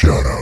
Shut up.